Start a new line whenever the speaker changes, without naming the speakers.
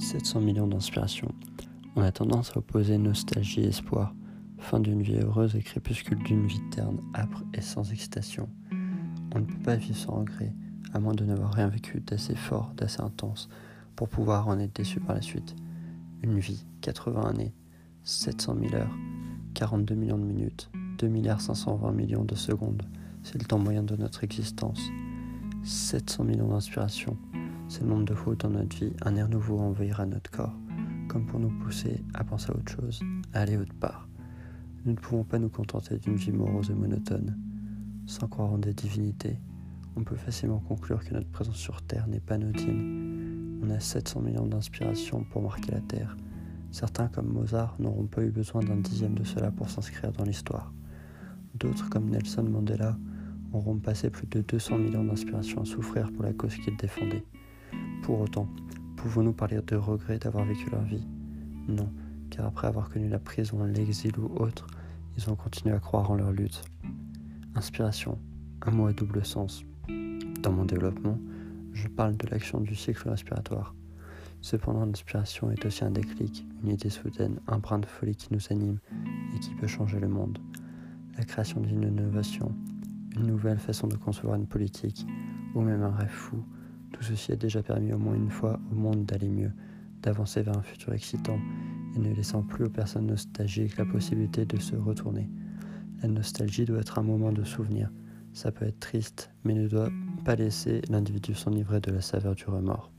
700 millions d'inspirations. On a tendance à opposer nostalgie et espoir, fin d'une vie heureuse et crépuscule d'une vie terne, âpre et sans excitation. On ne peut pas vivre sans regret, à moins de n'avoir rien vécu d'assez fort, d'assez intense, pour pouvoir en être déçu par la suite. Une vie, 80 années, 700 000 heures, 42 millions de minutes, 2 milliards 520 millions de secondes, c'est le temps moyen de notre existence. 700 millions d'inspirations, le nombre de fois dans notre vie, un air nouveau envahira notre corps, comme pour nous pousser à penser à autre chose, à aller autre part. Nous ne pouvons pas nous contenter d'une vie morose et monotone. Sans croire en des divinités, on peut facilement conclure que notre présence sur Terre n'est pas anodine. On a 700 millions d'inspirations pour marquer la Terre. Certains, comme Mozart, n'auront pas eu besoin d'un dixième de cela pour s'inscrire dans l'histoire. D'autres, comme Nelson Mandela, auront passé plus de 200 millions d'inspirations à souffrir pour la cause qu'ils défendaient. Pour autant, pouvons-nous parler de regret d'avoir vécu leur vie? Non, car après avoir connu la prison, l'exil ou autre, ils ont continué à croire en leur lutte. Inspiration, un mot à double sens. Dans mon développement, je parle de l'action du cycle respiratoire. Cependant, l'inspiration est aussi un déclic, une idée soudaine, un brin de folie qui nous anime et qui peut changer le monde. La création d'une innovation, une nouvelle façon de concevoir une politique, ou même un rêve fou, tout ceci a déjà permis au moins une fois au monde d'aller mieux, d'avancer vers un futur excitant et ne laissant plus aux personnes nostalgiques la possibilité de se retourner. La nostalgie doit être un moment de souvenir. Ça peut être triste, mais ne doit pas laisser l'individu s'enivrer de la saveur du remords.